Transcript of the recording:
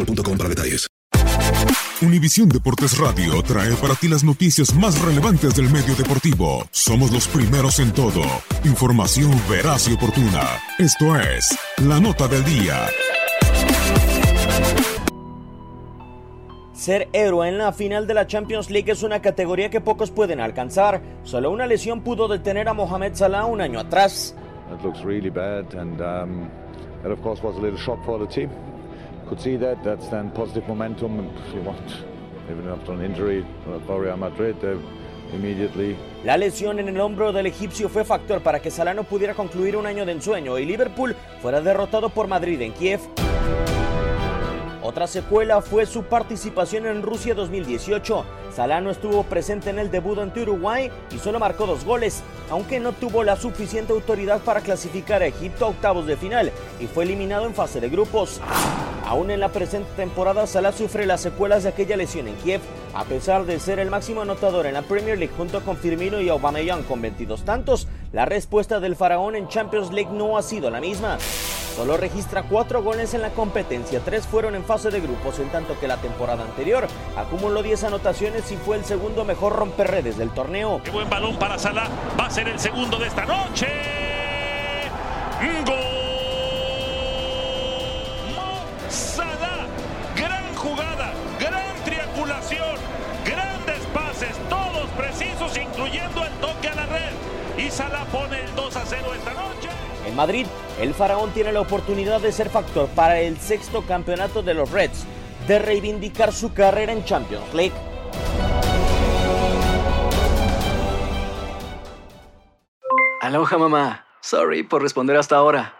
boostmobile.com para detalles. Univisión Deportes Radio trae para ti las noticias más relevantes del medio deportivo. Somos los primeros en todo. Información veraz y oportuna. Esto es La Nota del Día. Ser héroe en la final de la Champions League es una categoría que pocos pueden alcanzar. Solo una lesión pudo detener a Mohamed Salah un año atrás. That looks really bad, and um, that of course was a little shock for the team. Could see that. That's then positive momentum. If you want, even after an injury Real Madrid, immediately La lesión en el hombro del egipcio fue factor para que Salah no pudiera concluir un año de ensueño y Liverpool fuera derrotado por Madrid en Kiev. Otra secuela fue su participación en Rusia 2018. Salah no estuvo presente en el debut ante Uruguay y solo marcó dos goles, aunque no tuvo la suficiente autoridad para clasificar a Egipto a octavos de final y fue eliminado en fase de grupos. Aún en la presente temporada, Salah sufre las secuelas de aquella lesión en Kiev, a pesar de ser el máximo anotador en la Premier League junto con Firmino y Aubameyang con 22 tantos. La respuesta del faraón en Champions League no ha sido la misma. Solo registra cuatro goles en la competencia, tres fueron en fase de grupos, en tanto que la temporada anterior acumuló 10 anotaciones y fue el segundo mejor romperredes del torneo. Qué buen balón para Salah, va a ser el segundo de esta noche. ¡Gol! Salah, gran jugada, gran triangulación, grandes pases, todos precisos, incluyendo el toque a la red. Y Salah pone el 2 a 0 esta noche. En Madrid, el faraón tiene la oportunidad de ser factor para el sexto campeonato de los Reds, de reivindicar su carrera en Champions League. Aloha mamá. Sorry por responder hasta ahora.